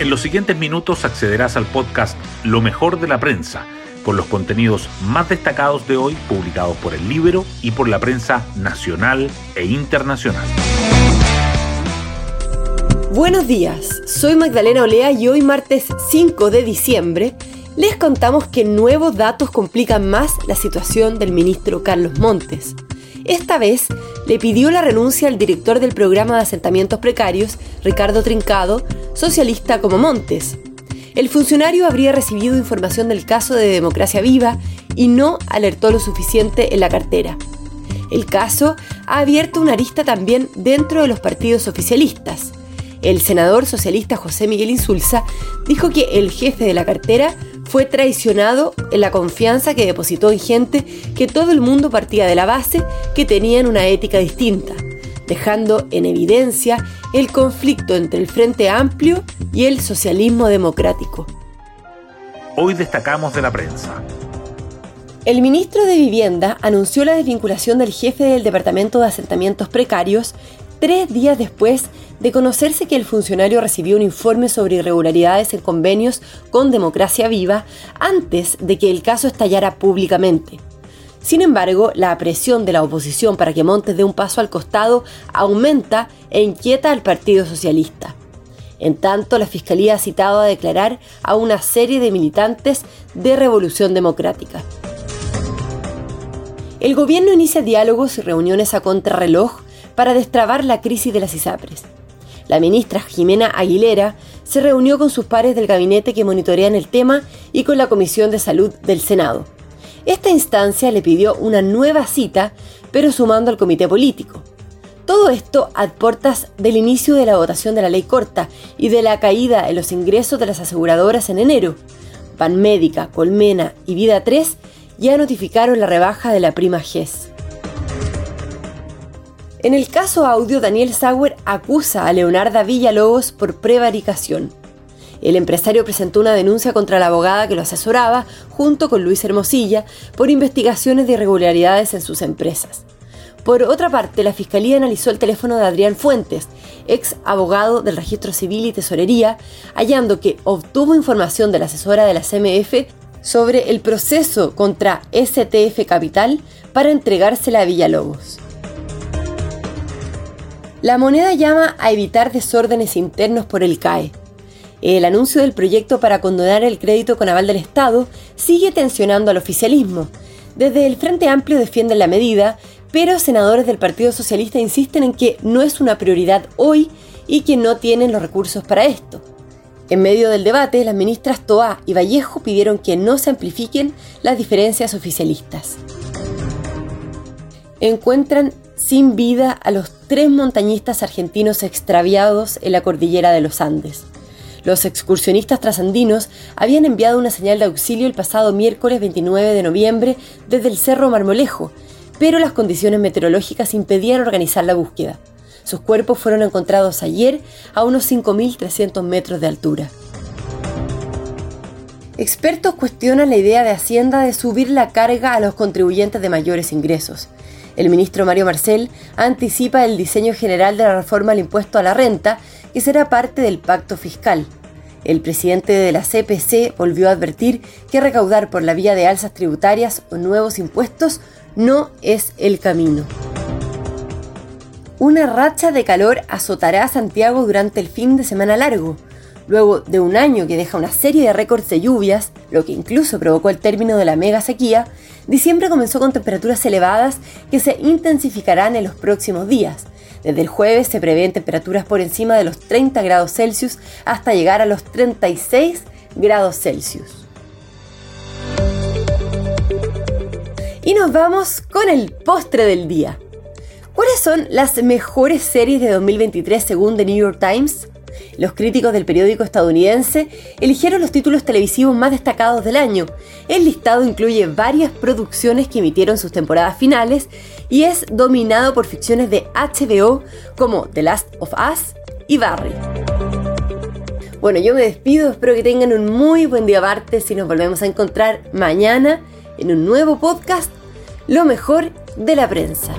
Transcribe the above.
En los siguientes minutos accederás al podcast Lo mejor de la prensa, con los contenidos más destacados de hoy publicados por el libro y por la prensa nacional e internacional. Buenos días, soy Magdalena Olea y hoy martes 5 de diciembre les contamos que nuevos datos complican más la situación del ministro Carlos Montes. Esta vez le pidió la renuncia al director del programa de asentamientos precarios, Ricardo Trincado, socialista como Montes. El funcionario habría recibido información del caso de Democracia Viva y no alertó lo suficiente en la cartera. El caso ha abierto una arista también dentro de los partidos oficialistas. El senador socialista José Miguel Insulza dijo que el jefe de la cartera fue traicionado en la confianza que depositó en gente que todo el mundo partía de la base que tenían una ética distinta, dejando en evidencia el conflicto entre el Frente Amplio y el socialismo democrático. Hoy destacamos de la prensa. El ministro de Vivienda anunció la desvinculación del jefe del Departamento de Asentamientos Precarios tres días después de conocerse que el funcionario recibió un informe sobre irregularidades en convenios con Democracia Viva antes de que el caso estallara públicamente. Sin embargo, la presión de la oposición para que Montes dé un paso al costado aumenta e inquieta al Partido Socialista. En tanto, la Fiscalía ha citado a declarar a una serie de militantes de Revolución Democrática. El gobierno inicia diálogos y reuniones a contrarreloj para destrabar la crisis de las ISAPRES. La ministra Jimena Aguilera se reunió con sus pares del gabinete que monitorean el tema y con la Comisión de Salud del Senado. Esta instancia le pidió una nueva cita, pero sumando al comité político. Todo esto a del inicio de la votación de la ley corta y de la caída en los ingresos de las aseguradoras en enero. Panmédica, Colmena y Vida 3 ya notificaron la rebaja de la prima GES. En el caso audio, Daniel Sauer acusa a Leonarda Villalobos por prevaricación. El empresario presentó una denuncia contra la abogada que lo asesoraba, junto con Luis Hermosilla, por investigaciones de irregularidades en sus empresas. Por otra parte, la Fiscalía analizó el teléfono de Adrián Fuentes, ex abogado del Registro Civil y Tesorería, hallando que obtuvo información de la asesora de la CMF sobre el proceso contra STF Capital para entregársela a Villalobos. La moneda llama a evitar desórdenes internos por el CAE. El anuncio del proyecto para condonar el crédito con aval del Estado sigue tensionando al oficialismo. Desde el Frente Amplio defienden la medida, pero senadores del Partido Socialista insisten en que no es una prioridad hoy y que no tienen los recursos para esto. En medio del debate, las ministras Toá y Vallejo pidieron que no se amplifiquen las diferencias oficialistas. Encuentran sin vida a los tres montañistas argentinos extraviados en la cordillera de los Andes. Los excursionistas trasandinos habían enviado una señal de auxilio el pasado miércoles 29 de noviembre desde el Cerro Marmolejo, pero las condiciones meteorológicas impedían organizar la búsqueda. Sus cuerpos fueron encontrados ayer a unos 5.300 metros de altura. Expertos cuestionan la idea de Hacienda de subir la carga a los contribuyentes de mayores ingresos. El ministro Mario Marcel anticipa el diseño general de la reforma al impuesto a la renta, que será parte del pacto fiscal. El presidente de la CPC volvió a advertir que recaudar por la vía de alzas tributarias o nuevos impuestos no es el camino. Una racha de calor azotará a Santiago durante el fin de semana largo. Luego de un año que deja una serie de récords de lluvias, lo que incluso provocó el término de la mega sequía, diciembre comenzó con temperaturas elevadas que se intensificarán en los próximos días. Desde el jueves se prevén temperaturas por encima de los 30 grados Celsius hasta llegar a los 36 grados Celsius. Y nos vamos con el postre del día. ¿Cuáles son las mejores series de 2023 según The New York Times? Los críticos del periódico estadounidense eligieron los títulos televisivos más destacados del año. El listado incluye varias producciones que emitieron sus temporadas finales y es dominado por ficciones de HBO como The Last of Us y Barry. Bueno, yo me despido, espero que tengan un muy buen día martes y nos volvemos a encontrar mañana en un nuevo podcast, Lo mejor de la prensa.